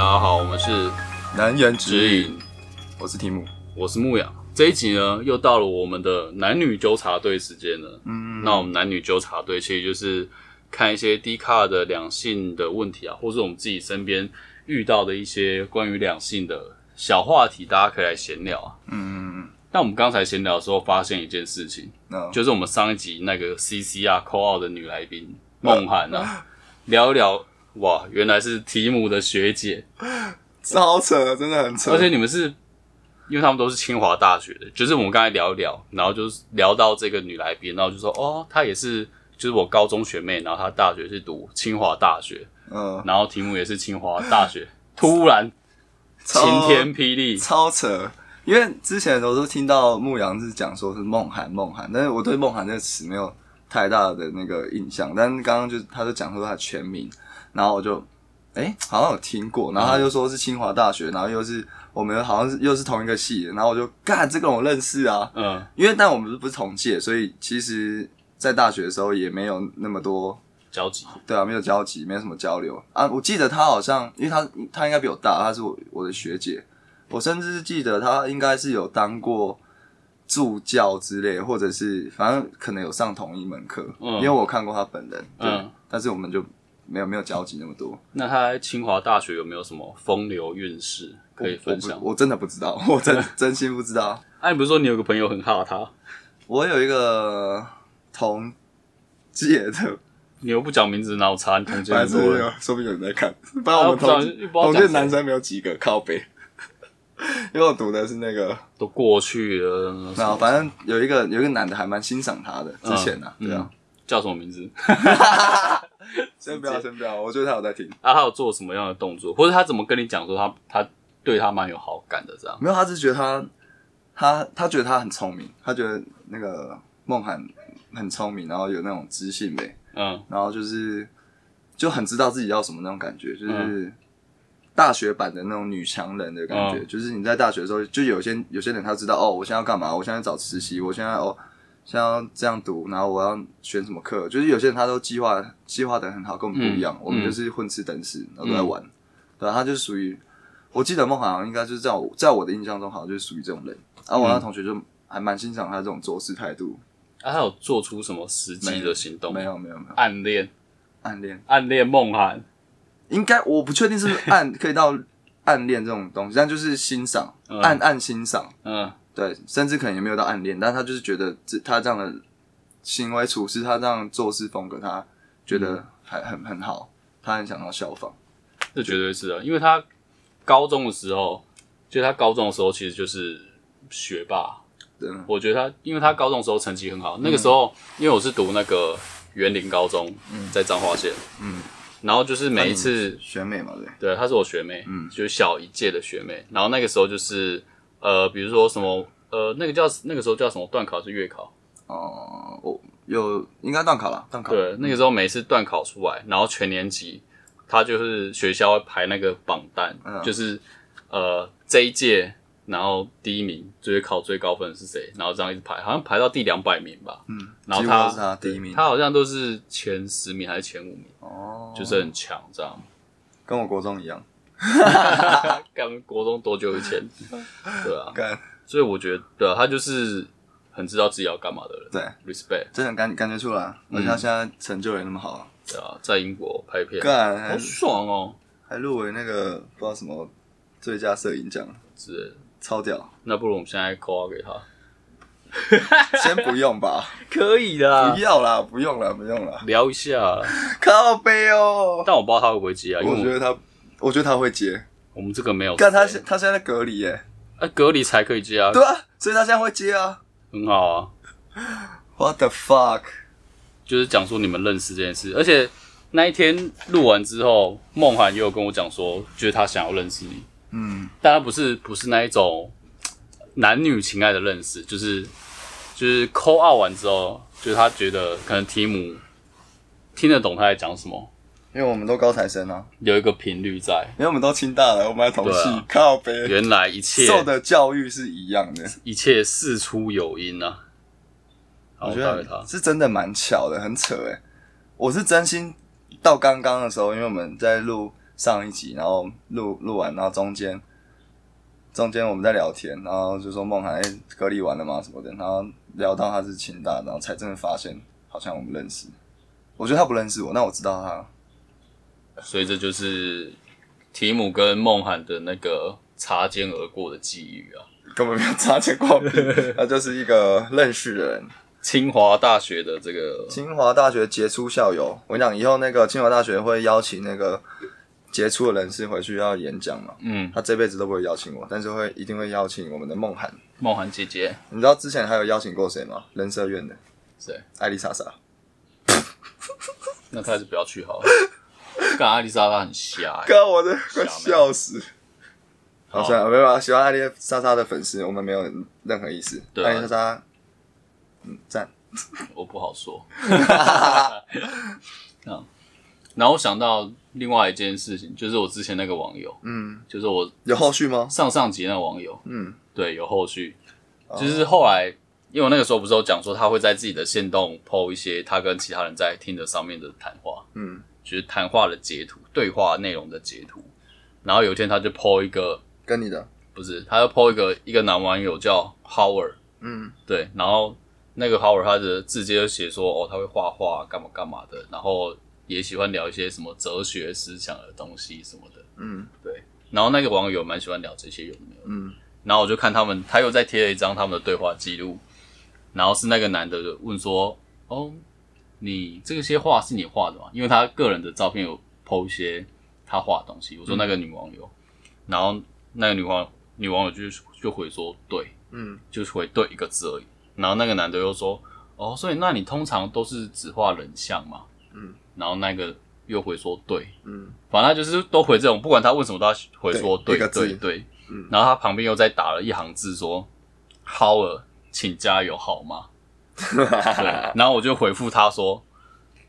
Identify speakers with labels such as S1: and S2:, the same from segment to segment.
S1: 大家好，我们是
S2: 难言
S1: 指
S2: 之隐，
S1: 引，
S2: 我是提姆。
S1: 我是牧羊。这一集呢，又到了我们的男女纠察队时间了。
S2: 嗯，
S1: 那我们男女纠察队其实就是看一些低卡的两性的问题啊，或是我们自己身边遇到的一些关于两性的小话题，大家可以来闲聊啊。
S2: 嗯嗯嗯，
S1: 那我们刚才闲聊的时候，发现一件事情，
S2: 那
S1: 就是我们上一集那个 C C 啊 call out 的女来宾梦涵啊，聊一聊，哇，原来是提姆的学姐，
S2: 超扯，真的很扯。
S1: 而且你们是，因为他们都是清华大学的，就是我们刚才聊一聊，然后就是聊到这个女来宾，然后就说哦，她也是，就是我高中学妹，然后她大学是读清华大学，
S2: 嗯，
S1: 然后题目也是清华大学，突然晴天霹雳，
S2: 超扯。因为之前我都听到牧羊是讲说是梦涵梦涵，但是我对梦涵这个词没有太大的那个印象。但是刚刚就他就讲说他全名，然后我就哎、诶好像有听过，然后他就说是清华大学，然后又是我们好像是又是同一个系的，然后我就干这个我认识啊，
S1: 嗯，
S2: 因为但我们不是同届，所以其实在大学的时候也没有那么多
S1: 交集，
S2: 对啊，没有交集，没有什么交流。啊。我记得他好像，因为他他应该比我大，他是我我的学姐，我甚至是记得他应该是有当过助教之类，或者是反正可能有上同一门课，
S1: 嗯。
S2: 因为我看过他本人，对，
S1: 嗯。
S2: 但是我们就没有没有交集那么多，
S1: 那他在清华大学有没有什么风流韵事可以分享？
S2: 我真的不知道，我真真心不知道。
S1: 哎、你不是说你有个朋友很哈他，
S2: 我有一个同届的，
S1: 你又不讲名字，哪有差？你同届
S2: 反正
S1: 很多人，
S2: 说不定有人在看，不然我们同同届男生没有几个靠背，因为我读的是那个。
S1: 都过去了。
S2: 没有，反正有一个有一个男的还蛮欣赏他的，之前啊，
S1: 嗯
S2: 对啊，
S1: 叫什么名字？
S2: 先不要先不要，我觉得他有在听，
S1: 啊，他有做什么样的动作，或者他怎么跟你讲说他他对他蛮有好感的这样？
S2: 没有，他是觉得他他他觉得他很聪明，他觉得那个梦涵很聪明，然后有那种知性美，
S1: 嗯
S2: 然后就是就很知道自己要什么那种感觉，
S1: 嗯
S2: 就是大学版的那种女强人的感觉，
S1: 嗯
S2: 就是你在大学的时候，就有些有些人他知道哦，我现在要干嘛，我现在找实习，我现在哦。现在要这样读，然后我要选什么课，就是有些人他都计划计划的很好，跟我们不一样。
S1: 嗯
S2: 我们就是混吃等死，然后都在玩。对啊，他就是属于，我记得梦好像应该就是在我在我的印象中，好像就是属于这种人。然后我那同学就还蛮欣赏他这种做事态度。
S1: 啊，他有做出什么实际的行动？
S2: 没，有没有没有，
S1: 暗恋
S2: 暗恋
S1: 暗恋梦涵，
S2: 应该我不确定是不是暗 可以到暗恋这种东西，但就是欣赏，
S1: 嗯
S2: 暗暗欣赏。
S1: 嗯
S2: 对，甚至可能也没有到暗恋，但他就是觉得这他这样的行为处事，他这样做事风格，他觉得还很很好，他很想要效仿。
S1: 这绝对是的，因为他高中的时候，就他高中的时候其实就是学霸。
S2: 真的，
S1: 我觉得他，因为他高中的时候成绩很好，那个时候因为我是读那个园林高中，在彰化县，
S2: 嗯，
S1: 然后就是每一次
S2: 学妹嘛，对，
S1: 对，她是我学妹，
S2: 嗯
S1: 就是小一届的学妹。然后那个时候就是呃，比如说什么呃，那个叫那个时候叫什么段考是月考？
S2: 哦、我有应该断考了，断考。
S1: 对，那个时候每次段考出来，然后全年级他就是学校会排那个榜单，
S2: 嗯
S1: 就是呃这一届。然后第一名就是考最高分是谁，然后这样一直排，好像排到第两百名吧。
S2: 嗯，
S1: 然后他
S2: 他第一名。
S1: 他好像都是前十名还是前五名，
S2: 哦，
S1: 就是很强这样。
S2: 跟我国中一样，
S1: 干国中多久以前？对啊，
S2: 干。
S1: 所以我觉得，对啊，他就是很知道自己要干嘛的人。
S2: 对
S1: ，，respect，
S2: 真的感感觉出来，而且他现在成就也那么好，
S1: 对啊，在英国拍片，好
S2: 干。好
S1: 爽哦，
S2: 还入围那个不知道什么最佳摄影奖，
S1: 之类的。
S2: 超屌。
S1: 那不如我们现在 call 给他，
S2: 先不用吧，
S1: 可以的
S2: 不要啦，不用了，不用了，
S1: 聊一下。
S2: 靠背哦。
S1: 但我不知道他会不会接啊，因为我
S2: 觉得他，我觉得他会接。
S1: 我们这个没有
S2: 干他现他现在在隔离耶，
S1: 啊隔离才可以接啊，
S2: 对啊，所以他现在会接啊。
S1: 很好啊。
S2: What the fuck？
S1: 就是讲说你们认识这件事，而且那一天录完之后，梦涵也有跟我讲说，觉得他想要认识你，
S2: 嗯，
S1: 但他不是不是那一种男女情爱的认识，就是就是抠二完之后，就是他觉得可能提姆听得懂他在讲什么，
S2: 因为我们都高材生啊，
S1: 有一个频率在，
S2: 因为我们都清大了，我们还同系，靠背，
S1: 原来一切
S2: 受的教育是一样的。
S1: 一切事出有因啊。
S2: 我觉得。是真的蛮巧的，很扯哎。我是真心到刚刚的时候，因为我们在录上一集，然后录录完，然后中间中间我们在聊天，然后就说梦涵哎、隔离完了吗什么的，然后聊到他是清大，然后才真的发现好像我们认识。我觉得他不认识我，但我知道他。
S1: 所以这就是提姆跟梦涵的那个擦肩而过的际遇啊。
S2: 根本没有擦肩过，他就是一个认识的人。
S1: 清华大学的这个
S2: 清华大学杰出校友，我跟你讲，以后那个清华大学会邀请那个杰出的人士回去要演讲嘛。
S1: 嗯
S2: 他这辈子都不会邀请我，但是会一定会邀请我们的梦涵。
S1: 梦涵姐姐，
S2: 你知道之前还有邀请过谁吗？人社院的
S1: 谁？
S2: 艾丽莎莎。
S1: 那他还是不要去好了。干艾丽莎她很瞎、欸，
S2: 哥，我的快笑死！好，
S1: 好
S2: 算了，没办法，喜欢艾丽莎莎的粉丝，我们没有任何意思。
S1: 对啊。
S2: 艾丽莎莎，嗯，赞。
S1: 我不好说。嗯，然后我想到另外一件事情，就是我之前那个网友，
S2: 嗯，
S1: 就是我
S2: 有后续吗？
S1: 上上集那个网友，
S2: 嗯，
S1: 对，有后续，就是后来，因为我那个时候不是有讲说他会在自己的线动 PO 一些他跟其他人在听的上面的谈话，
S2: 嗯，
S1: 就是谈话的截图、对话内容的截图。然后有一天他就 PO 一个，
S2: 跟你的，
S1: 不是，他就 PO 一个一个男网友叫 Howard，
S2: 嗯
S1: 对，然后那个 Howard 他的字节就写说，哦，他会画画，干嘛干嘛的，然后也喜欢聊一些什么哲学思想的东西什么的，
S2: 嗯
S1: 对。然后那个网友蛮喜欢聊这些有没有，
S2: 嗯
S1: 然后我就看他们，他又再贴了一张他们的对话记录，然后是那个男的问说：“哦，你这些画是你画的吗？”因为他个人的照片有 PO 一些他画的东西。我说那个女网友，然后那个女网女网友就就回说：“对，
S2: 嗯
S1: 就是回对一个字而已。”然后那个男的又说：“哦，所以那你通常都是只画人像嘛？”
S2: 嗯，
S1: 然后那个又回说：“对。”
S2: 嗯
S1: 反正他就是都回这种，不管他问什么都要回说对
S2: 对
S1: 对对。
S2: 嗯
S1: 然后他旁边又再打了一行字说：“Howard，请加油好吗？” 对，然后我就回复他说：“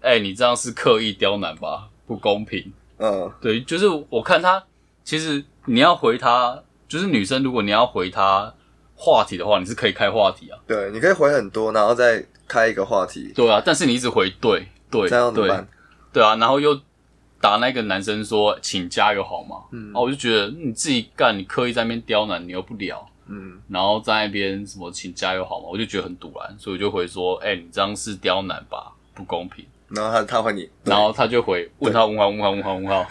S1: 哎、你这样是刻意刁难吧？不公平。
S2: 嗯”
S1: 对，就是我看他，其实你要回他，就是女生，如果你要回他话题的话，你是可以开话题啊，
S2: 对，你可以回很多，然后再开一个话题，
S1: 对啊，但是你一直回对对
S2: 这样
S1: 对？对啊，然后又打那个男生说：“请加油好吗？”嗯，哦，我就觉得你自己干，你刻意在那边刁难，你又不聊，
S2: 嗯。
S1: 然后在那边什么请加油好吗？我就觉得很堵然，所以我就回说：“哎、你这样是刁难吧，不公平。
S2: 然后他他回你，”
S1: 然后他就回问他问号问号问号问号，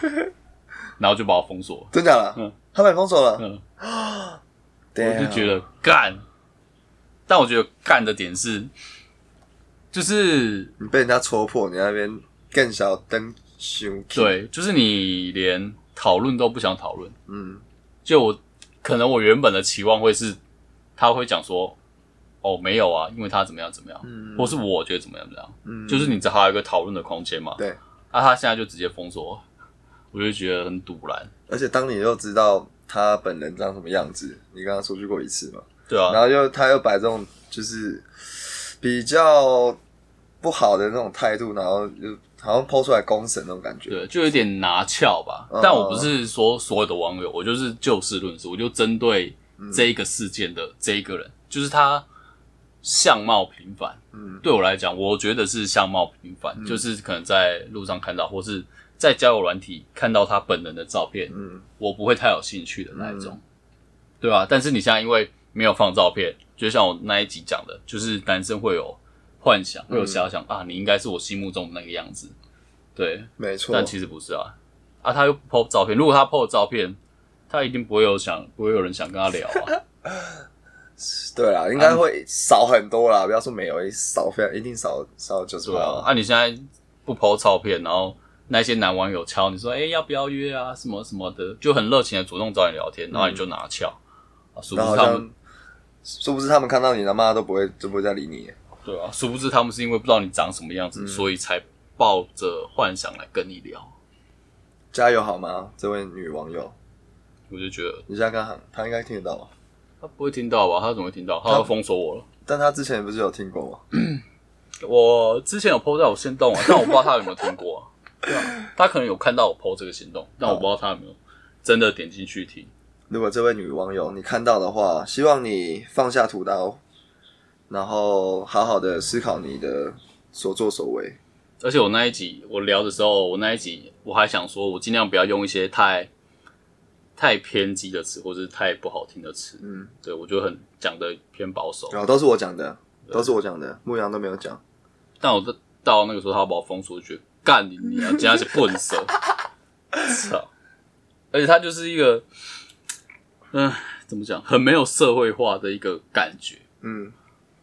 S1: 然后就把我封锁。
S2: 真假的，
S1: 嗯。
S2: 他把你封锁了，
S1: 嗯，
S2: 我
S1: 我就觉得干，但我觉得干的点是，就是
S2: 你被人家戳破，你那边更小灯熊，，
S1: 对，就是你连讨论都不想讨论。
S2: 嗯。
S1: 就我可能我原本的期望会是，他会讲说，哦，没有啊，因为他怎么样怎么样，
S2: 嗯
S1: 或是我觉得怎么样怎么样，
S2: 嗯，
S1: 就是你只还有一个讨论的空间嘛。
S2: 对，
S1: 啊，他现在就直接封锁我，就觉得很堵然。
S2: 而且当你又知道他本人长什么样子，你跟他出去过一次嘛，
S1: 对啊，
S2: 然后又他又摆这种就是比较不好的那种态度，然后就好像抛出来公审那种感觉，
S1: 对，就有点拿翘吧。
S2: 嗯。
S1: 但我不是说所有的网友，我就是就事论事，我就针对这一个事件的这一个人，就是他相貌平凡。
S2: 嗯。
S1: 对我来讲，我觉得是相貌平凡，就是可能在路上看到，或是在交友软体看到他本人的照片，
S2: 嗯。
S1: 我不会太有兴趣的那一种，对吧、但是你现在因为没有放照片，就像我那一集讲的，就是男生会有幻想，会有遐想、啊，你应该是我心目中的那个样子，对，
S2: 没错，
S1: 但其实不是啊，啊，他又不 po 照片，如果他 po 照片，他一定不会有想，不会有人想跟他聊啊，
S2: 对啦，应该会少很多啦，不要说没有，少非常一定少少九十
S1: 对啊，啊，你现在不 po 照片，然后那些男网友敲你说，哎、要不要约啊，什么什么的，就很热情的主动找你聊天，然后你就拿翘，啊，殊不
S2: 然后好
S1: 知他们
S2: 像，殊不知他们看到你他妈都不会就不会再理你，
S1: 对啊，殊不知他们是因为不知道你长什么样子，所以才抱着幻想来跟你聊。
S2: 加油好吗，这位女网友？
S1: 我就觉得
S2: 你现在跟他，他应该听得到吧？
S1: 他不会听到吧？他怎么会听到？他要封锁我了。
S2: 但他之前不是有听过吗？
S1: 我之前有 PO 在我心动啊，但我不知道他有没有听过啊。对啊，他可能有看到我 PO 这个行动，但我不知道他有没有真的点进去听。
S2: 如果这位女网友你看到的话，希望你放下屠刀，然后好好的思考你的所作所为，
S1: 而且我那一集我聊的时候，我那一集我还想说，我尽量不要用一些太太偏激的词，或者是太不好听的词。
S2: 嗯，
S1: 对我就很讲的偏保守。
S2: 然后都是我讲的，都是我讲的，牧羊都没有讲。
S1: 但我到到那个时候，他把我封锁，就觉得干你你啊，竟然是笨手，操！而且他就是一个，嗯、怎么讲，很没有社会化的一个感觉。
S2: 嗯，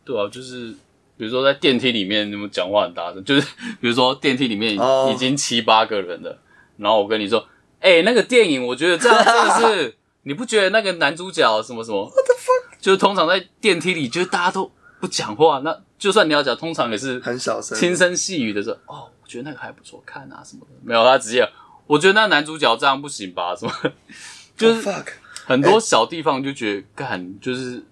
S1: 对啊，就是比如说在电梯里面，你们讲话很大声，就是比如说电梯里面
S2: 哦
S1: 已经七八个人了，然后我跟你说，哎、那个电影我觉得这样真的是，你不觉得那个男主角什么什么？What the fuck？就是通常在电梯里，就是大家都不讲话，那就算你要讲，通常也是
S2: 很小声。
S1: 轻声细语的说，哦，我觉得那个还不错看啊什么的。没有，他直接，我觉得那男主角这样不行吧？什么？就
S2: Oh,
S1: 是
S2: fuck，
S1: 很多小地方就觉得干就是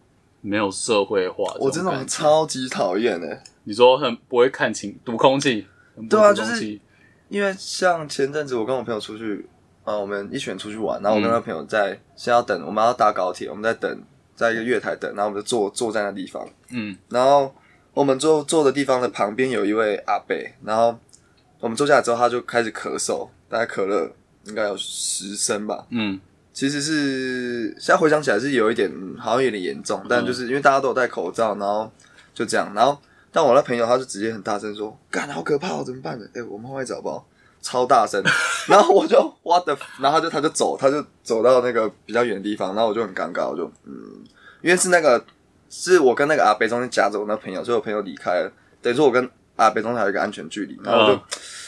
S1: 没有社会化。
S2: 我真的超级讨厌哎。
S1: 你说很不会看清读空气，
S2: 对啊就是因为像前阵子我跟我朋友出去，呃，我们一群人出去玩，然后我跟
S1: 嗯
S2: 他朋友在先要等，我们要搭高铁，我们在等，在一个月台等，然后我们就坐坐在那地方，
S1: 嗯
S2: 然后我们坐坐的地方的旁边有一位阿伯，然后我们坐下来之后，他就开始咳嗽，大概咳了应该有十声吧。
S1: 嗯
S2: 其实是现在回想起来是有一点，好像有点严重，但就是因为大家都有戴口罩，然后就这样，然后但我那朋友他就直接很大声说：“干，好可怕哦，怎么办呢？哎、我们后面找不好。”超大声，然后我就 what the，然后他就他就走，他就走到那个比较远的地方，然后我就很尴尬，我就嗯，因为是那个是我跟那个阿北中间夹着我那朋友，所以我朋友离开了，等于说我跟阿北中间还有一个安全距离，然后我就、
S1: 嗯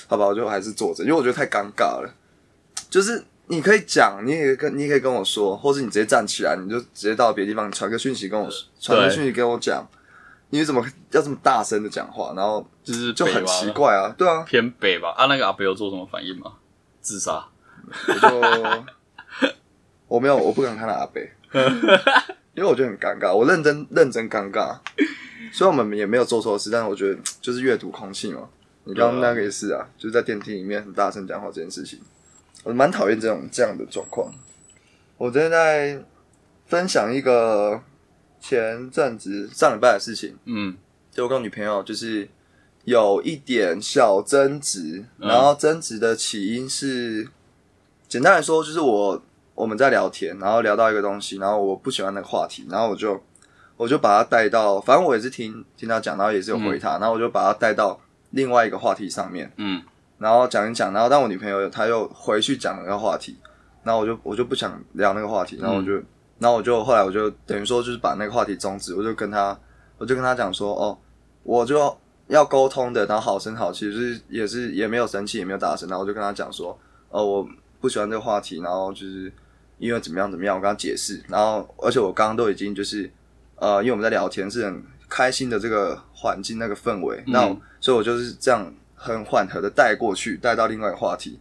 S2: 好吧，我就还是坐着，因为我觉得太尴尬了。就是你可以讲，你也可以跟你也可以跟我说，或是你直接站起来，你就直接到别的地方，你传个讯息跟我传个讯息跟我讲，你怎么要这么大声的讲话，然后
S1: 就是
S2: 就很奇怪啊，对啊，
S1: 偏北吧。啊，那个阿北有做什么反应吗？自杀？
S2: 我就我没有，我不敢看到阿北，因为我觉得很尴尬，我认真认真尴尬。虽然我们也没有做错事，但是我觉得就是阅读空气嘛。你刚刚那个也是啊，就是在电梯里面很大声讲话这件事情，我蛮讨厌这种这样的状况。我今天在分享一个前阵子上礼拜的事情，
S1: 嗯。
S2: 就我跟我女朋友就是有一点小争执，
S1: 嗯。
S2: 然后争执的起因是，简单来说就是我我们在聊天，然后聊到一个东西，然后我不喜欢那个话题，然后我就我就把它带到，反正我也是听听他讲，然后也是有回他，然后我就把它带到另外一个话题上面，
S1: 嗯
S2: 然后讲一讲，然后但我女朋友她又回去讲那个话题，然后我就我就不想聊那个话题，然后我就，然后我就后来我就等于说就是把那个话题终止，我就跟她我就跟她讲说，哦，我就要沟通的，然后好声好气，就是也是也没有生气，也没有大声，然后我就跟她讲说，哦，我不喜欢这个话题，然后就是因为怎么样怎么样，我跟她解释，然后而且我刚刚都已经就是呃，因为我们在聊天是很开心的这个环境那个氛围，那我、所以我就是这样很缓和的带过去，带到另外一个话题。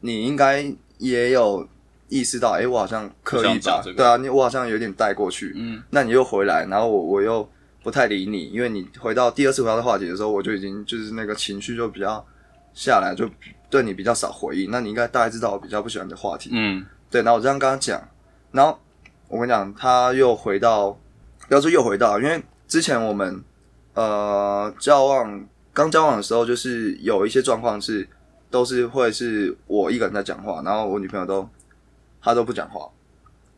S2: 你应该也有意识到，哎、我好像刻意把
S1: 不想讲这个
S2: 对啊，你我好像有点带过去，
S1: 嗯
S2: 那你又回来，然后我我又不太理你，因为你回到第二次回到的话题的时候，我就已经就是那个情绪就比较下来，就对你比较少回应。那你应该大概知道我比较不喜欢的话题，
S1: 嗯
S2: 对，然后我这样跟他讲，然后我跟你讲，他又回到，不要说又回到，因为之前我们呃交往刚交往的时候，就是有一些状况是都是会是我一个人在讲话，然后我女朋友都她都不讲话，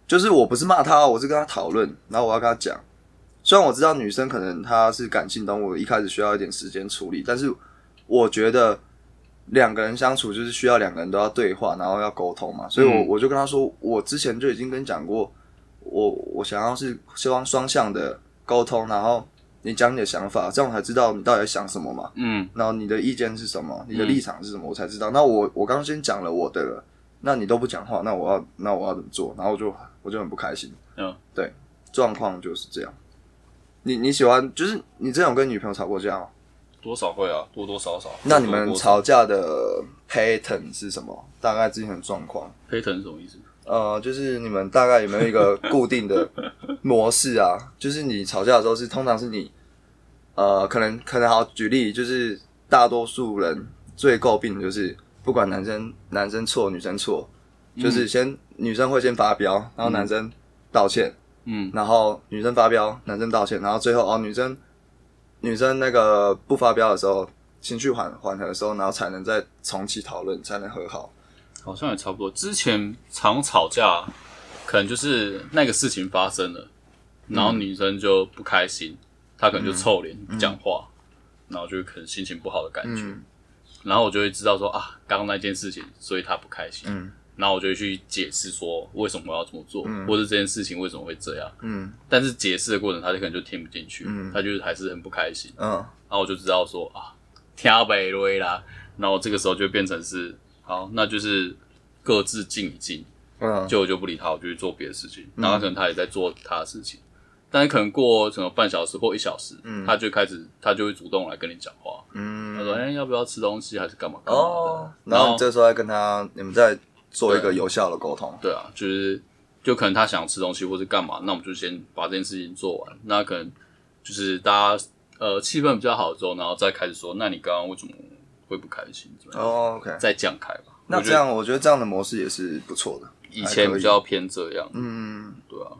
S2: 就是我不是骂她，我是跟她讨论，然后我要跟她讲。虽然我知道女生可能她是感性动物，一开始需要一点时间处理，但是我觉得两个人相处就是需要两个人都要对话，然后要沟通嘛。所以我，
S1: 嗯
S2: 我就跟她说，我之前就已经跟你讲过，我我想要是希望双向的沟通，然后你讲你的想法，这样我才知道你到底在想什么嘛。
S1: 嗯
S2: 然后你的意见是什么，你的立场是什么，我才知道。那我我刚刚先讲了我的了，那你都不讲话，那我要那我要怎么做？然后我就我就很不开心。
S1: 嗯，
S2: 对，状况就是这样。你你喜欢就是你之前有跟女朋友吵过架吗？
S1: 多少会啊，多多少少。
S2: 那你们吵架的 pattern 是什么？大概之前的状况
S1: ？？pattern 是什么意思？
S2: 呃，就是你们大概有没有一个固定的模式啊？就是你吵架的时候是通常是你，呃，可能可能好举例，就是大多数人最诟病的就是不管男生男生错女生错，就是先、女生会先发飙，然后男生道歉，
S1: 嗯
S2: 然后女生发飙，男生道歉，然后最后哦女生女生那个不发飙的时候，情绪缓缓和的时候，然后才能再重启讨论，才能和好。
S1: 好像也差不多。之前常吵架，可能就是那个事情发生了，然后女生就不开心，她可能就臭脸不讲话，然后就可能心情不好的感觉。
S2: 嗯
S1: 然后我就会知道说啊，刚刚那件事情，所以她不开心。
S2: 嗯
S1: 然后我就会去解释说为什么我要这么做，或者这件事情为什么会这样。
S2: 嗯
S1: 但是解释的过程，他就可能就听不进去，
S2: 嗯
S1: 他就是还是很不开心。
S2: 嗯
S1: 然后我就知道说啊，听北瑞啦，然后这个时候就变成是好，那就是各自静一静，
S2: 嗯，
S1: 就我就不理他，我就去做别的事情。然后可能他也在做他的事情，但是可能过什么半小时或一小时，他就开始他就会主动来跟你讲话，
S2: 嗯
S1: 他说：“哎、要不要吃东西，还是干嘛干嘛的？”
S2: 哦，然后你这时候再跟他，你们再做一个有效的沟通。
S1: 对啊，就是就可能他想吃东西或是干嘛，那我们就先把这件事情做完。那可能就是大家呃气氛比较好之后，然后再开始说，那你刚刚为什么会不开心？
S2: 哦
S1: 再讲开吧。
S2: 那这样我觉得这样的模式也是不错的。
S1: 以前比较偏这样，
S2: 嗯，
S1: 对啊。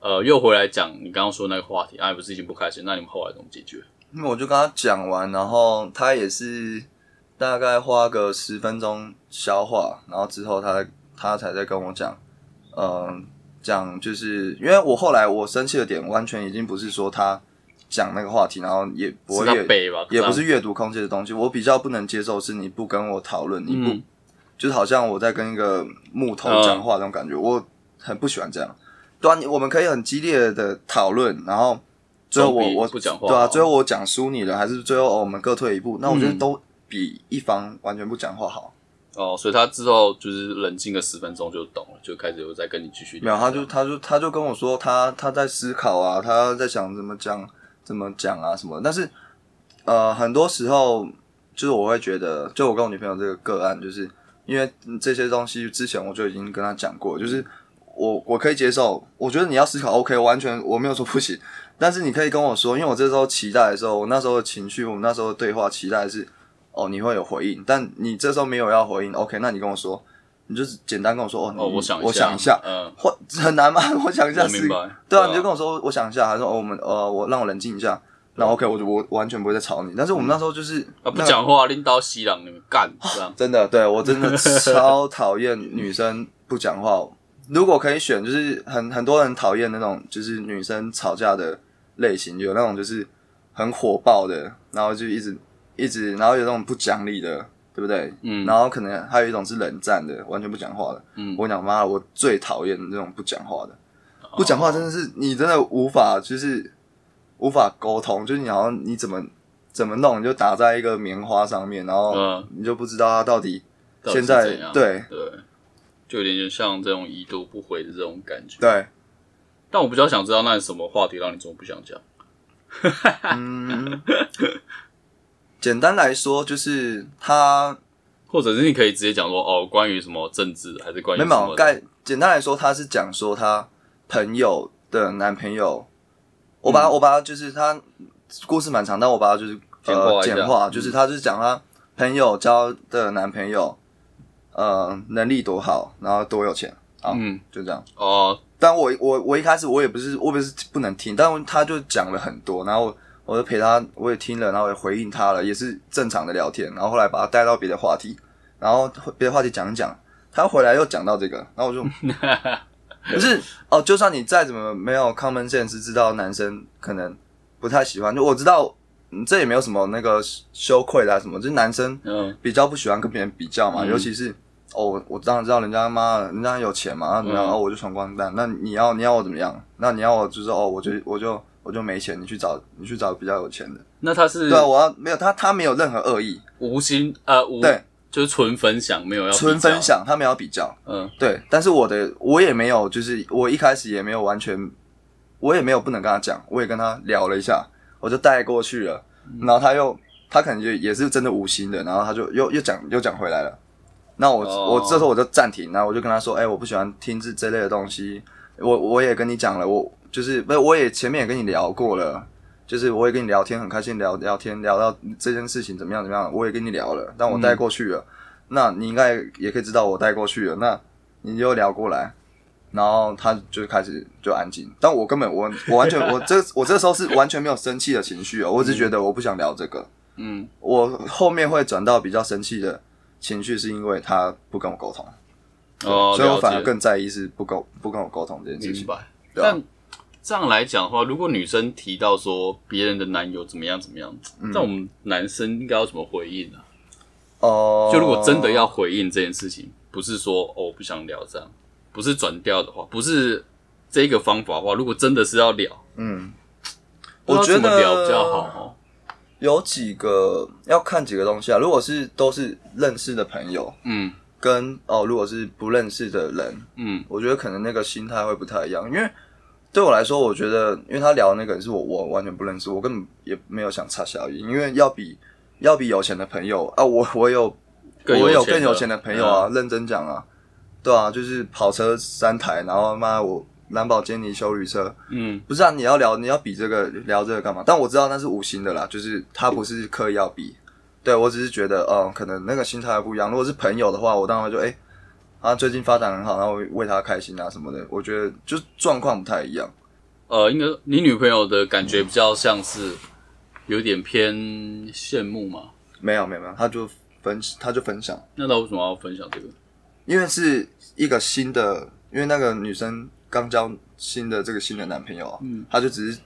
S1: 呃，又回来讲你刚刚说那个话题，啊，不是已经不开心，那你们后来怎么解决？
S2: 因为我就跟他讲完，然后他也是大概花个十分钟消化，然后之后他他才在跟我讲，嗯、讲就是因为我后来我生气的点完全已经不是说他讲那个话题，然后也不
S1: 是他
S2: 会阅
S1: 背吧？
S2: 也不是阅读空气的东西，我比较不能接受是你不跟我讨论，你不、
S1: 嗯
S2: 就是好像我在跟一个木头讲话那种感觉，我很不喜欢这样。对啊，我们可以很激烈的讨论，然后最后我我
S1: 不讲话
S2: 对啊，最后我讲输你了，还是最后、哦我们各退一步？那我觉得
S1: 嗯
S2: 都比一方完全不讲话好。
S1: 哦，所以他之后就是冷静个十分钟就懂了，就开始有在跟你继续聊。
S2: 没有，他就他就他就跟我说他他在思考啊，他在想怎么讲怎么讲啊什么。但是呃，很多时候就是我会觉得，就我跟我女朋友这个个案，就是因为这些东西之前我就已经跟她讲过，就是我我可以接受，我觉得你要思考 OK，完全我没有说不行，但是你可以跟我说，因为我这时候期待的时候，我那时候的情绪，我们那时候的对话期待是哦你会有回应，但你这时候没有要回应，OK，那你跟我说，你就是简单跟我说哦，
S1: 哦，我想
S2: 我想一下，
S1: 嗯，
S2: 或很难吗？我想一下
S1: 明白。
S2: 对啊，你就跟我说，我想一下，还说哦，我们呃，我让我冷静一下。那 OK，我就我完全不会再吵你。但是我们那时候就是
S1: 啊，不讲话，拎刀西朗，你们干这样。
S2: 真的，对我真的 超讨厌女生不讲话。如果可以选，就是很很多人讨厌那种就是女生吵架的类型，有那种就是很火爆的，然后就一直一直，然后有那种不讲理的，对不对？
S1: 嗯
S2: 然后可能还有一种是冷战的，完全不讲话的。
S1: 嗯
S2: 我讲妈的，我最讨厌那种不讲话的。不讲话真的是你真的无法，就是无法沟通，就是你好像你怎么怎么弄，你就打在一个棉花上面，然后
S1: 嗯
S2: 你就不知道他到底现在
S1: 是怎样
S2: 对
S1: 对，就有点像这种已读不回的这种感觉。
S2: 对，
S1: 但我比较想知道，那是什么话题让你这么不想讲？
S2: 嗯，简单来说就是他
S1: 或者是你可以直接讲说，哦，关于什么政治，还是关于
S2: 没有
S1: 什么的？
S2: 概简单来说，他是讲说他朋友的男朋友，我把他、我把他就是他故事蛮长，但我把它就是呃
S1: 简化
S2: 就是他就是讲他朋友交的男朋友，呃，能力多好，然后多有钱，好，
S1: 嗯，
S2: 就这样。
S1: 哦，
S2: 但我我我一开始我也不是我不是不能听，但他就讲了很多，然后我我就陪他，我也听了，然后也回应他了，也是正常的聊天，然后后来把他带到别的话题，然后别的话题讲一讲，他回来又讲到这个，然后我就 可是哦，就算你再怎么没有 common sense，知道男生可能不太喜欢，就我知道。嗯这也没有什么那个羞愧啦、什么，就是男生
S1: 嗯
S2: 比较不喜欢跟别人比较嘛，
S1: 嗯
S2: 尤其是哦，我我当然知道人家妈，人家很有钱嘛，那怎么样？
S1: 嗯
S2: 哦，我就穷光蛋。那你要你要我怎么样？那你要我就是哦，我就我就我就没钱，你去找你去找比较有钱的。
S1: 那他是
S2: 对啊，我要没有他他没有任何恶意，
S1: 无心呃无
S2: 对，
S1: 就是纯分享，没有要比较
S2: 纯分，享，他没有比较。
S1: 嗯
S2: 对，但是我的我也没有，就是我一开始也没有完全，我也没有不能跟他讲，我也跟他聊了一下，我就带过去了，然后他又他可能就也是真的无心的，然后他就又又讲又讲回来了，那我、
S1: 哦
S2: 我这时候我就暂停，然后我就跟他说，哎、我不喜欢听这这类的东西，我我也跟你讲了，我就是不是我也前面也跟你聊过了。就是我也跟你聊天，很开心聊聊天，聊到这件事情怎么样怎么样，我也跟你聊了，但我带过去了，那你应该也可以知道我带过去了，那你就聊过来，然后他就开始就安静，但我根本我我完全我这我这时候是完全没有生气的情绪哦，我只觉得我不想聊这个，
S1: 嗯，
S2: 我后面会转到比较生气的情绪，是因为他不跟我沟通，
S1: 哦，
S2: 所以我反而更在意是不跟不跟我沟通这件事情。
S1: 明白。
S2: 对啊
S1: 但这样来讲的话，如果女生提到说别人的男友怎么样怎么样，
S2: 嗯
S1: 那我们男生应该要怎么回应呢、
S2: 哦、
S1: 就如果真的要回应这件事情，不是说哦我不想聊这样，不是转调的话，不是这个方法的话，如果真的是要聊，
S2: 嗯，我觉得
S1: 聊比较好哦。
S2: 有几个要看几个东西啊。如果是都是认识的朋友，
S1: 嗯
S2: 跟哦，如果是不认识的人，
S1: 嗯
S2: 我觉得可能那个心态会不太一样。因为对我来说，我觉得因为他聊的那个人是我我完全不认识，我根本也没有想插小音，因为要比要比有钱的朋友啊，我我有
S1: 更
S2: 我有更有钱的朋友啊，认真讲啊，对啊，就是跑车三台，然后妈我兰博基尼修旅车，
S1: 嗯
S2: 不是啊，你要聊你要比这个聊这个干嘛？但我知道那是无心的啦，就是他不是刻意要比，对我只是觉得，嗯，可能那个心态不一样。如果是朋友的话，我当然会就哎、他最近发展很好，然后为他开心啊什么的。我觉得就状况不太一样。
S1: 呃，应该你女朋友的感觉比较像是有点偏羡慕嘛？
S2: 没有没有没有，他就分他就分享，
S1: 那他为什么要分享这个？
S2: 因为是一个新的，因为那个女生刚交新的这个新的男朋友啊，
S1: 嗯
S2: 他就只是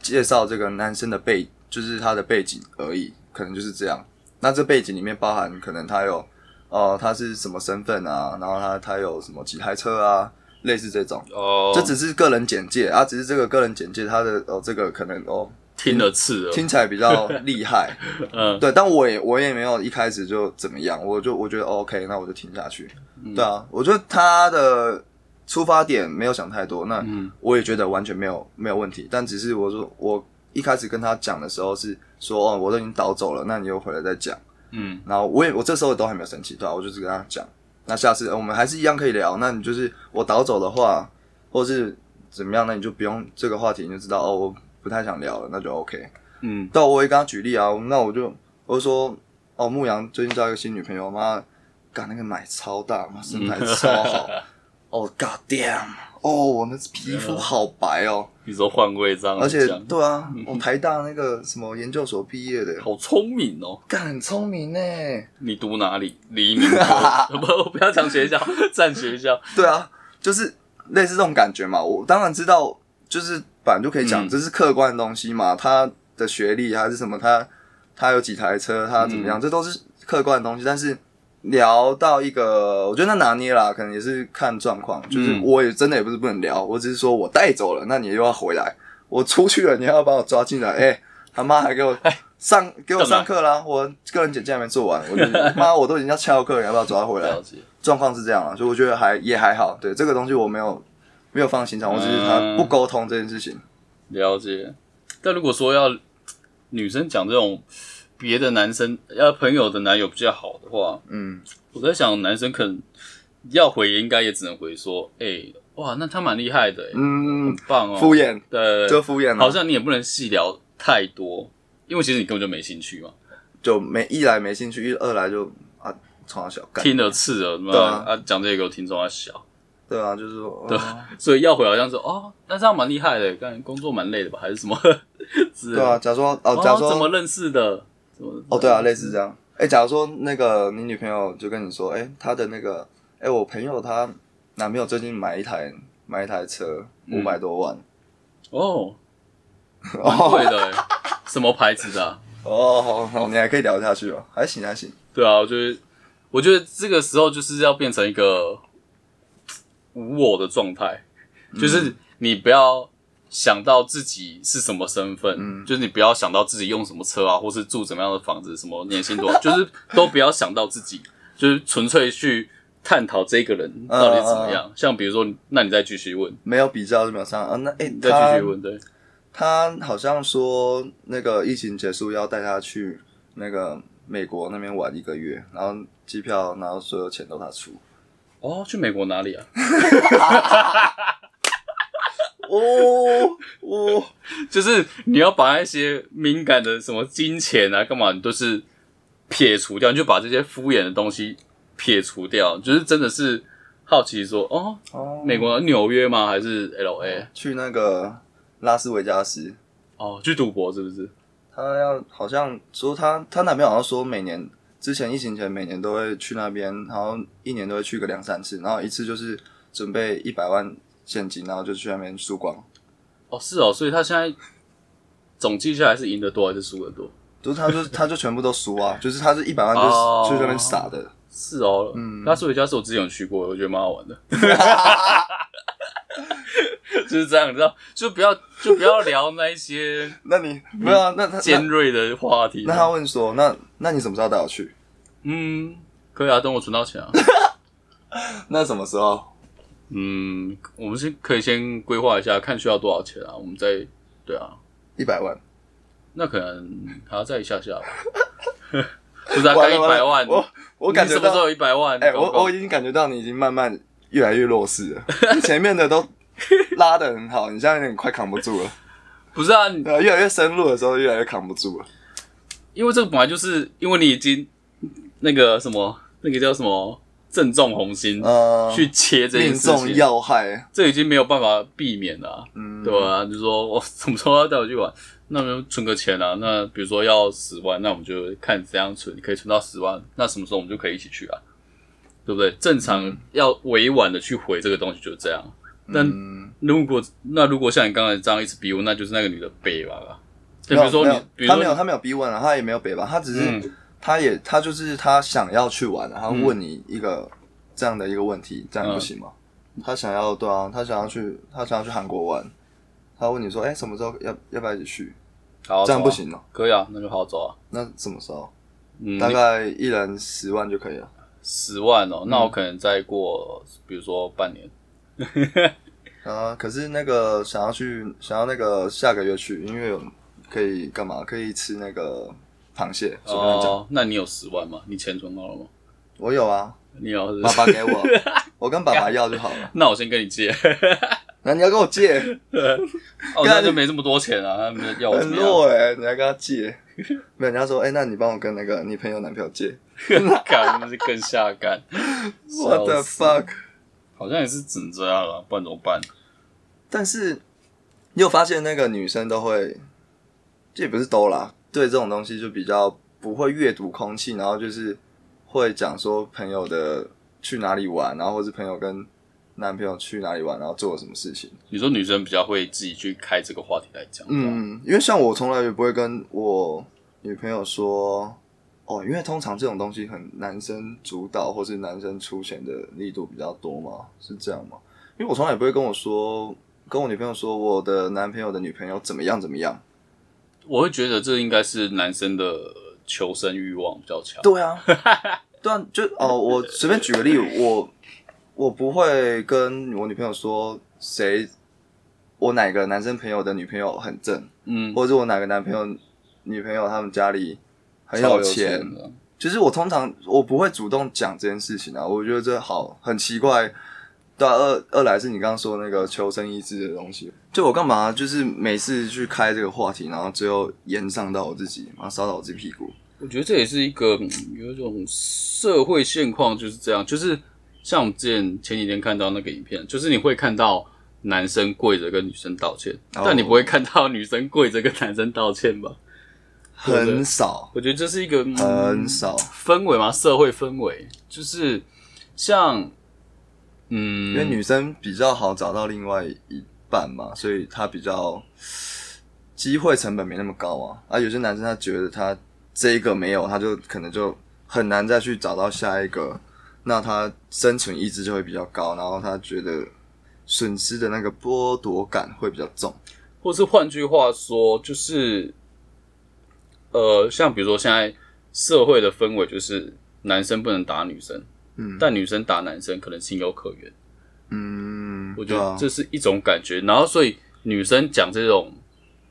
S2: 介绍这个男生的背，就是他的背景而已，可能就是这样。那这背景里面包含可能他有，哦、他是什么身份啊，然后他他有什么几台车啊，类似这种。
S1: 哦，
S2: 这只是个人简介啊，只是这个个人简介，他的哦这个可能哦
S1: 听了刺了，
S2: 听起来比较厉害，
S1: 嗯
S2: 对，但我也我也没有一开始就怎么样，我就我觉得、哦 OK，那我就听下去。
S1: 嗯
S2: 对啊，我觉得他的出发点没有想太多，那
S1: 嗯
S2: 我也觉得完全没有没有问题。但只是我说我一开始跟他讲的时候是说哦，我都已经倒走了，那你又回来再讲。
S1: 嗯
S2: 然后我也我这时候都还没有生气，对吧、我就是跟他讲，那下次、呃我们还是一样可以聊。那你就是我倒走的话，或是怎么样，那你就不用这个话题，你就知道哦，我不太想聊了，那就 OK。
S1: 嗯
S2: 对啊，我也跟他举例啊，那我就我就说，哦，牧羊最近交一个新女朋友，妈，干那个奶超大，妈身材超好，哦，God damn，哦，我那皮肤好白哦，
S1: 你说换位这样
S2: 而且
S1: 讲
S2: 对啊，我台大那个什么研究所毕业的，
S1: 好聪明哦！
S2: 干很聪明呢。
S1: 你读哪里？黎明科 不，不要讲学校，占学校。
S2: 对啊，就是类似这种感觉嘛。我当然知道，就是本来就可以讲，
S1: 嗯
S2: 这是客观的东西嘛。他的学历还是什么，他他有几台车，他怎么
S1: 嗯
S2: 样，这都是客观的东西。但是聊到一个，我觉得那拿捏啦，可能也是看状况。就是
S1: 嗯
S2: 我也真的也不是不能聊，我只是说我带走了，那你又要回来。我出去了，你还要把我抓进来，哎、他妈还给我上给我上课啦！我个人简介还没做完，我就妈我都已经要翘课了，你要不要抓回来？状况是这样了，所以我觉得还也还好。对这个东西我没有没有放心上，我只是他不沟通这件事情。
S1: 了解。但如果说要女生讲这种别的男生要朋友的男友比较好的话，
S2: 嗯，
S1: 我在想男生可能要回，应该也只能回说：“哎、哇，那他蛮厉害的、欸，
S2: 嗯
S1: 很，棒哦。”
S2: 敷衍
S1: 对，
S2: 就敷衍了，
S1: 好像你也不能细聊太多，因为其实你根本就没兴趣嘛，
S2: 就没一来没兴趣，一二来就啊从小
S1: 听了刺耳，
S2: 对啊。
S1: 啊，讲这个给我听众他小，
S2: 对啊，就是说，
S1: 对
S2: 哦。
S1: 所以要回好像说哦，那这样蛮厉害的，干工作蛮累的吧，还是什么 是？
S2: 对啊，假如说哦，
S1: 哦，
S2: 假如说
S1: 怎么认识的？怎么
S2: 哦，对啊，类似这样。哎，假如说那个你女朋友就跟你说，哎，她的那个，哎，我朋友她男朋友最近买一台买一台车，
S1: 嗯。
S2: 五百多万，
S1: 哦，蛮贵的欸，什么牌子的啊？
S2: 哦，好，好，你还可以聊下去哦，还行还行，
S1: 对啊，我觉得，我觉得这个时候就是要变成一个无我的状态，就是你不要想到自己是什么身份，
S2: 嗯
S1: 就是你不要想到自己用什么车啊，或是住怎么样的房子，什么年薪多少，就是都不要想到自己，就是纯粹去探讨这个人到底怎么样。像比如说，那你再继续问，
S2: 没有比较就没有伤啊。那哎，
S1: 你再继续问，对，
S2: 他好像说那个疫情结束要带他去那个美国那边玩一个月，然后机票，然后所有钱都他出。
S1: 哦，去美国哪里啊？
S2: 哦哦，
S1: 就是你要把那些敏感的什么金钱啊，干嘛，你都是撇除掉，你就把这些敷衍的东西撇除掉，就是真的是好奇说，哦，
S2: 哦
S1: 美国纽约吗？还是 L A？
S2: 去那个拉斯维加斯，
S1: 哦，去赌博是不是？
S2: 他要好像说他他男朋友好像说每年之前疫情前每年都会去那边，然后一年都会去个两三次，然后一次就是准备一百万现金，然后就去那边输光。
S1: 哦，是哦，所以他现在总计下来是赢得多还是输得多？
S2: 就是他就 他就全部都输啊，就是他是一百万就是、
S1: 哦
S2: 去那边撒的。
S1: 是哦，嗯，那所以家是我之前有去过，我觉得蛮好玩的。就是这样，你知道，就不要就不要聊那一些
S2: 那你没有啊？那他
S1: 尖
S2: 那
S1: 锐的话题。
S2: 那他问说，那那你什么时候带我去？
S1: 嗯，可以啊，等我存到钱啊。
S2: 那什么时候？
S1: 嗯，我们是可以先规划一下，看需要多少钱啊，我们再对啊，
S2: 一百万。
S1: 那可能还要再一下下吧。不是啊，
S2: 完了完了
S1: 干一百万，
S2: 我我感觉到
S1: 你什么时候有一百万？
S2: 哎、我我已经感觉到你已经慢慢越来越弱势了，你前面的都拉的很好，你现在有点快扛不住了。
S1: 不是啊，
S2: 越来越深入的时候，越来越扛不住了。
S1: 因为这个本来就是因为你已经那个什么，那个叫什么正中红心、
S2: 呃，
S1: 去切这件事情，
S2: 中要害，
S1: 这已经没有办法避免了啊、
S2: 嗯，
S1: 对啊，就说我什么时候要带我去玩，那我们存个钱啊。那比如说要十万，那我们就看怎样存，可以存到十万，那什么时候我们就可以一起去啊？对不对？正常要委婉的去回这个东西就是这样。那、
S2: 嗯，
S1: 如果那如果像你刚才这样一直逼问，那就是那个女的背吧。就比如说你
S2: 没有没有，
S1: 比如说
S2: 他没有他没有逼问啊，他也没有背吧，他只是、
S1: 嗯
S2: 他也他就是他想要去玩，然后问你一个这样的一个问题，这样不行吗？他想要对啊，他想要去他想要去韩国玩，他问你说，哎、什么时候要要不要一起去？
S1: 好
S2: 这样不行哦、
S1: 可以啊，那就好好走啊。
S2: 那什么时候？
S1: 嗯，
S2: 大概一人十万就可以了。
S1: 十万哦，
S2: 嗯
S1: 那我可能再过，比如说半年。
S2: 啊，可是那个想要去，想要那个下个月去，因为有可以干嘛？可以吃那个螃蟹。随便讲，
S1: 哦，那你有十万吗？你钱存好了吗？
S2: 我有啊，
S1: 你有是不
S2: 爸
S1: 是？
S2: 爸给我，我跟爸爸要就好了。
S1: 那我先跟你借。
S2: 那你要跟我借，
S1: 哦，那就没这么多钱啊，他们要我怎
S2: 很
S1: 么样？
S2: 弱哎、你还跟他借？没有，人家说，哎、那你帮我跟那个你朋友男朋友借。
S1: 干，那是更下干。
S2: What the
S1: 笑死
S2: fuck？
S1: 好像也是只能这样了，不然怎么办？
S2: 但是你有发现那个女生都会，这也不是都啦，对这种东西就比较不会阅读空气，然后就是会讲说朋友的去哪里玩，然后或是朋友跟男朋友去哪里玩，然后做了什么事情。
S1: 你说女生比较会自己去开这个话题来讲，嗯，
S2: 嗯，因为像我从来也不会跟我女朋友说，哦，因为通常这种东西很男生主导，或是男生出钱的力度比较多嘛，是这样吗？因为我从来也不会跟我说，跟我女朋友说我的男朋友的女朋友怎么样怎么样。
S1: 我会觉得这应该是男生的求生欲望比较强。
S2: 对啊，对啊，就哦，我随便举个例，我我不会跟我女朋友说谁，我哪个男生朋友的女朋友很正，
S1: 嗯，
S2: 或者是我哪个男朋友女朋友他们家里很
S1: 有
S2: 钱。其实我通常我不会主动讲这件事情啊，我觉得这好很奇怪。对啊，二二来是你刚刚说那个求生意志的东西，就我干嘛就是每次去开这个话题，然后最后延上到我自己，然后烧到我自己屁股。
S1: 我觉得这也是一个嗯有一种社会现况就是这样，就是像我们之前前几天看到那个影片，就是你会看到男生跪着跟女生道歉，
S2: 哦。
S1: 但你不会看到女生跪着跟男生道歉吧？
S2: 很少，
S1: 我觉得这是一个、嗯
S2: 很少，
S1: 氛围嘛，社会氛围。就是像嗯，
S2: 因为女生比较好找到另外一半嘛，所以她比较机会成本没那么高啊。啊，有些男生他觉得他这一个没有，他就可能就很难再去找到下一个，那他生存意志就会比较高，然后他觉得损失的那个剥夺感会比较重。
S1: 或是换句话说，就是呃，像比如说现在社会的氛围就是男生不能打女生，
S2: 嗯
S1: 但女生打男生可能情有可原。
S2: 嗯，
S1: 我觉得这是一种感觉。然后，所以女生讲这种，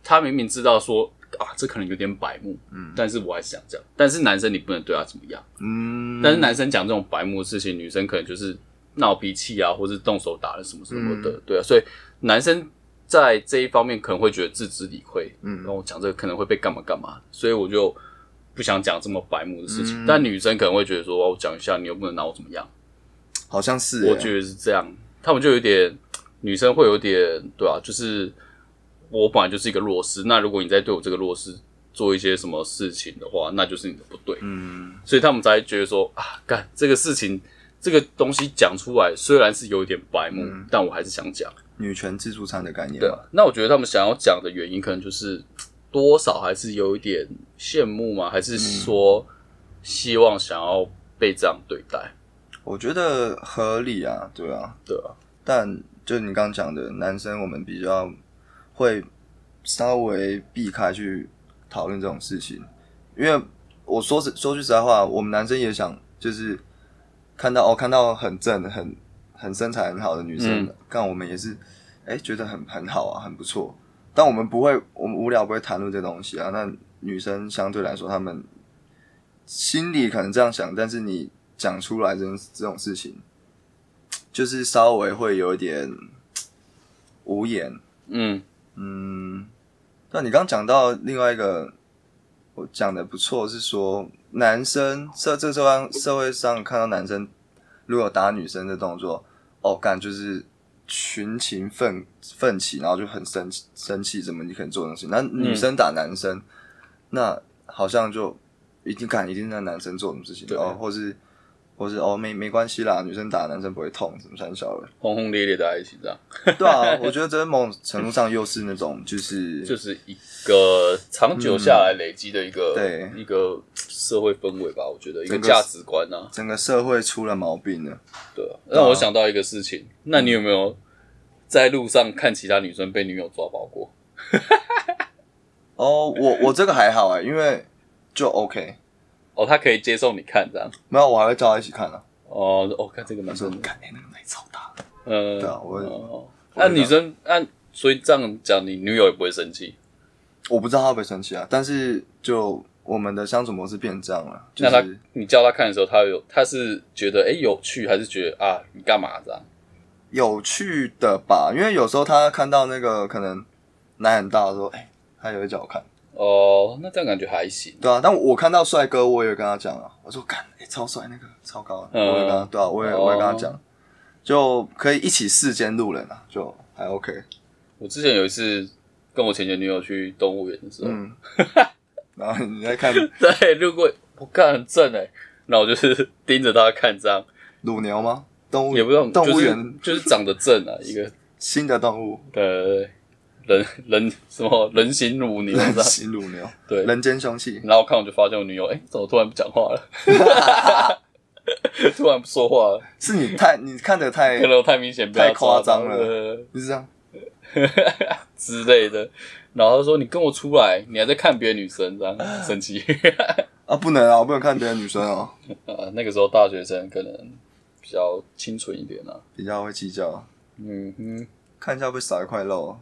S1: 她明明知道说啊，这可能有点白目，嗯，但是我还是想这样。但是男生你不能对他怎么样。
S2: 嗯，
S1: 但是男生讲这种白目的事情，女生可能就是闹脾气啊，或是动手打了什么什么的，
S2: 嗯
S1: 对啊。所以男生在这一方面可能会觉得自知理亏，
S2: 嗯
S1: 然后讲这个可能会被干嘛干嘛，所以我就不想讲这么白目的事情。
S2: 嗯
S1: 但女生可能会觉得说，哦我讲一下，你又不能拿我怎么样。
S2: 好像是欸，
S1: 我觉得是这样，他们就有点女生会有点对啊，就是我本来就是一个弱势，那如果你在对我这个弱势做一些什么事情的话，那就是你的不对，
S2: 嗯，
S1: 所以他们才觉得说啊，干这个事情，这个东西讲出来虽然是有点白目，但我还是想讲。
S2: 女权自助餐的概念
S1: 对那我觉得他们想要讲的原因，可能就是多少还是有一点羡慕吗，还是说希望想要被这样对待，
S2: 我觉得合理啊，对啊，
S1: 对啊，
S2: 但就你刚刚讲的，男生我们比较会稍微避开去讨论这种事情，因为我说实说句实在话，我们男生也想就是看到哦，看到很正、很很身材很好的女生
S1: 嗯，
S2: 但、我们也是哎、觉得很很好啊，很不错，但我们不会，我们无聊不会谈论这东西啊。那女生相对来说，她们心里可能这样想，但是你讲出来这种这种事情，就是稍微会有一点无言。
S1: 嗯
S2: 嗯，那你刚刚讲到另外一个，我讲的不错，是说男生社这个社会社会上看到男生如果打女生的动作，哦，干就是群情奋奋起，然后就很生气生气，怎么你可能做那种事情？那女生打男生，那好像就一定干一定是那男生做什么事情，
S1: 对
S2: 哦，或是或是哦没没关系啦，女生打男生不会痛，怎么三小了？
S1: 轰轰烈烈的在一起这样，
S2: 对啊，我觉得这某种程度上又是那种就是
S1: 就是一个长久下来累积的一个、
S2: 对
S1: 一个社会氛围吧，我觉得一个价值观啊，
S2: 整个社会出了毛病了。
S1: 对啊，让我想到一个事情，那你有没有在路上看其他女生被女友抓包过？
S2: 哦，我我这个还好哎、因为就 OK，
S1: 哦，他可以接受你看这样，
S2: 没有我还会叫他一起看啊。
S1: 哦，哦，看这个男
S2: 说
S1: 生，
S2: 看哎、那个奶超大。的，
S1: 嗯，
S2: 对啊我
S1: 那女生那，所以这样讲，你女友也不会生气，
S2: 我不知道她会不会生气啊，但是就我们的相处模式变这样了，就
S1: 那他你叫他看的时候，他有他是觉得哎、诶有趣，还是觉得啊你干嘛这样？
S2: 有趣的吧？因为有时候他看到那个可能奶很大的时候，哎、他也会叫我看。
S1: 哦，那这样感觉还行。
S2: 对啊，但我看到帅哥，我也会跟他讲啊，我说看，哎、超帅，那个超高的，
S1: 嗯
S2: 我也跟他，对啊，我也
S1: 哦
S2: 我也跟他讲，就可以一起视奸路人啊，就还 OK。
S1: 我之前有一次跟我前前女友去动物园的时候，
S2: 嗯，然后你在看
S1: 对，路过我看很正哎、那我就是盯着他看这样，
S2: 乳牛吗？动物
S1: 也不用
S2: 动物园
S1: 就是、就是长得正啊，一个
S2: 新的动物，
S1: 对人人什么人形乳牛人
S2: 形，乳牛，
S1: 对。
S2: 人间凶器。
S1: 然后看我就发现我女友哎、怎么突然不讲话了？突然不说话了，
S2: 是你太你看的太
S1: 可能我太明显
S2: 太夸张了是这样，
S1: 之类的。然后他说：“你跟我出来，你还在看别的女生，这样生气。
S2: 啊，不能啊，我不能看别的女生啊，
S1: 啊，那个时候大学生可能比较清纯一点啊。
S2: 比较会计较，
S1: 嗯哼，
S2: 看一下会不会少一块肉。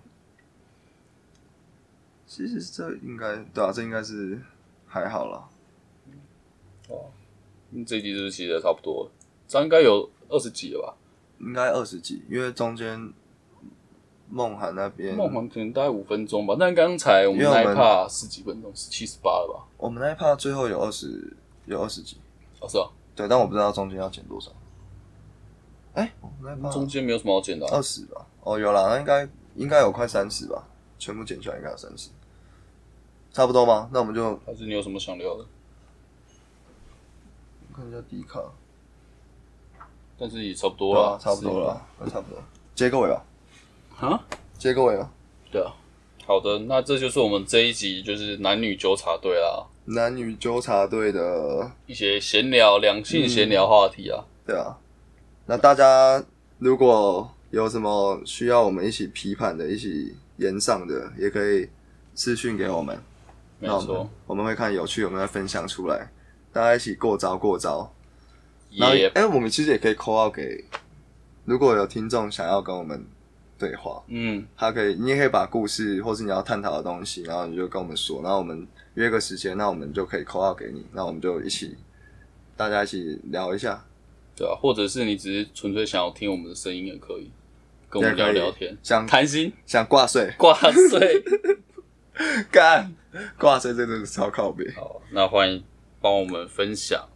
S2: 其实这应该对啊，这应该是还好啦。
S1: 嗯这一集是不是其实也差不多了？这样应该有二十集了吧？
S2: 应该二十几，因为中间梦涵那边，
S1: 梦涵可能大概五分钟吧，但刚才我们
S2: 因为我们
S1: 那一趴十几分钟，十七十八了吧？
S2: 我们那一趴最后有二十有二十集，
S1: 哦，是啊，
S2: 对，但我不知道中间要剪多少。哎、
S1: 中间没有什么好剪的、啊。
S2: 二十吧？哦，有啦，那应该应该有快三十吧，全部剪下来应该有三十，差不多吗？那我们就
S1: 还是你有什么想聊的？
S2: 看一下迪卡，
S1: 但是也差不多了、
S2: 啊，差不多了，那差不多，接个尾吧，
S1: 啊？
S2: 接个尾吧。
S1: 对啊。好的，那这就是我们这一集就是男女纠察队啦，
S2: 男女纠察队的，
S1: 一些闲聊、两性闲聊话题啊。
S2: 对啊。那大家如果有什么需要我们一起批判的、一起言上的，也可以私讯给我们。那我们
S1: 没错，
S2: 我们会看有趣，有没有分享出来，大家一起过招过招。然后，哎、
S1: 也
S2: 我们其实也可以 call out 给，如果有听众想要跟我们对话，
S1: 嗯，
S2: 他可以，你也可以把故事或是你要探讨的东西，然后你就跟我们说，然后我们约个时间，那我们就可以 call out 给你，那我们就一起，大家一起聊一下，
S1: 对啊，或者是你只是纯粹想要听我们的声音也可以，跟我们聊聊天，
S2: 想
S1: 谈心
S2: 想挂睡，
S1: 挂睡。
S2: 干挂睡，这真的是超靠北。
S1: 好，那欢迎帮我们分享，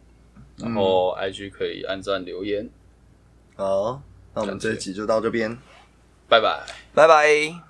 S1: 然后
S2: 嗯
S1: IG 可以按赞留言，
S2: 好，那我们这一集就到这边，
S1: 拜拜。
S2: 拜拜。